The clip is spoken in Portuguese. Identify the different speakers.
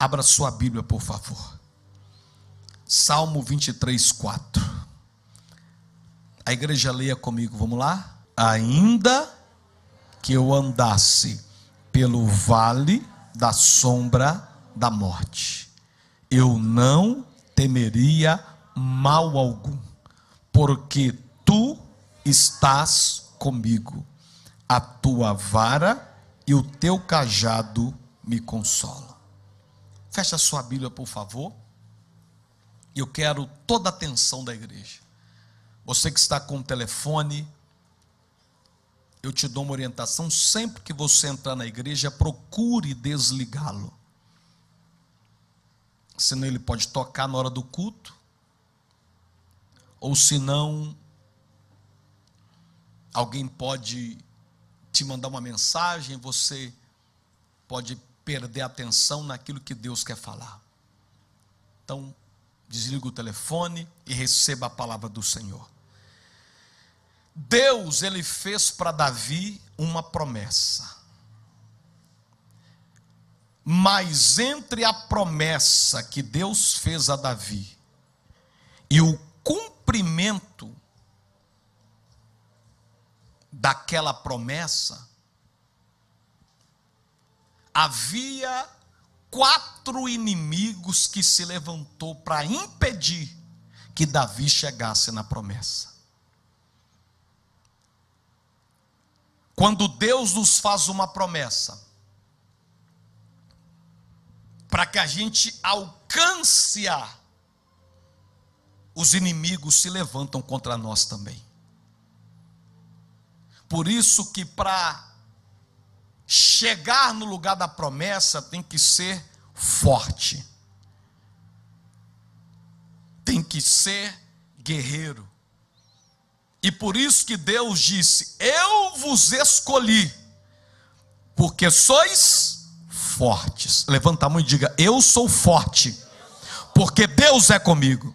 Speaker 1: Abra sua Bíblia, por favor. Salmo 23, 4. A igreja leia comigo, vamos lá? Ainda que eu andasse pelo vale da sombra da morte, eu não temeria mal algum, porque tu estás comigo, a tua vara e o teu cajado me consolam. Feche a sua Bíblia, por favor. Eu quero toda a atenção da igreja. Você que está com o telefone, eu te dou uma orientação: sempre que você entrar na igreja, procure desligá-lo. Senão ele pode tocar na hora do culto, ou senão alguém pode te mandar uma mensagem, você pode perder a atenção naquilo que Deus quer falar. Então, desliga o telefone e receba a palavra do Senhor. Deus, ele fez para Davi uma promessa. Mas entre a promessa que Deus fez a Davi e o cumprimento daquela promessa, havia quatro inimigos que se levantou para impedir que Davi chegasse na promessa. Quando Deus nos faz uma promessa, para que a gente alcance-a, os inimigos se levantam contra nós também. Por isso que para chegar no lugar da promessa tem que ser forte. Tem que ser guerreiro. E por isso que Deus disse: Eu vos escolhi, porque sois fortes. Levanta a mão e diga: Eu sou forte, porque Deus é comigo.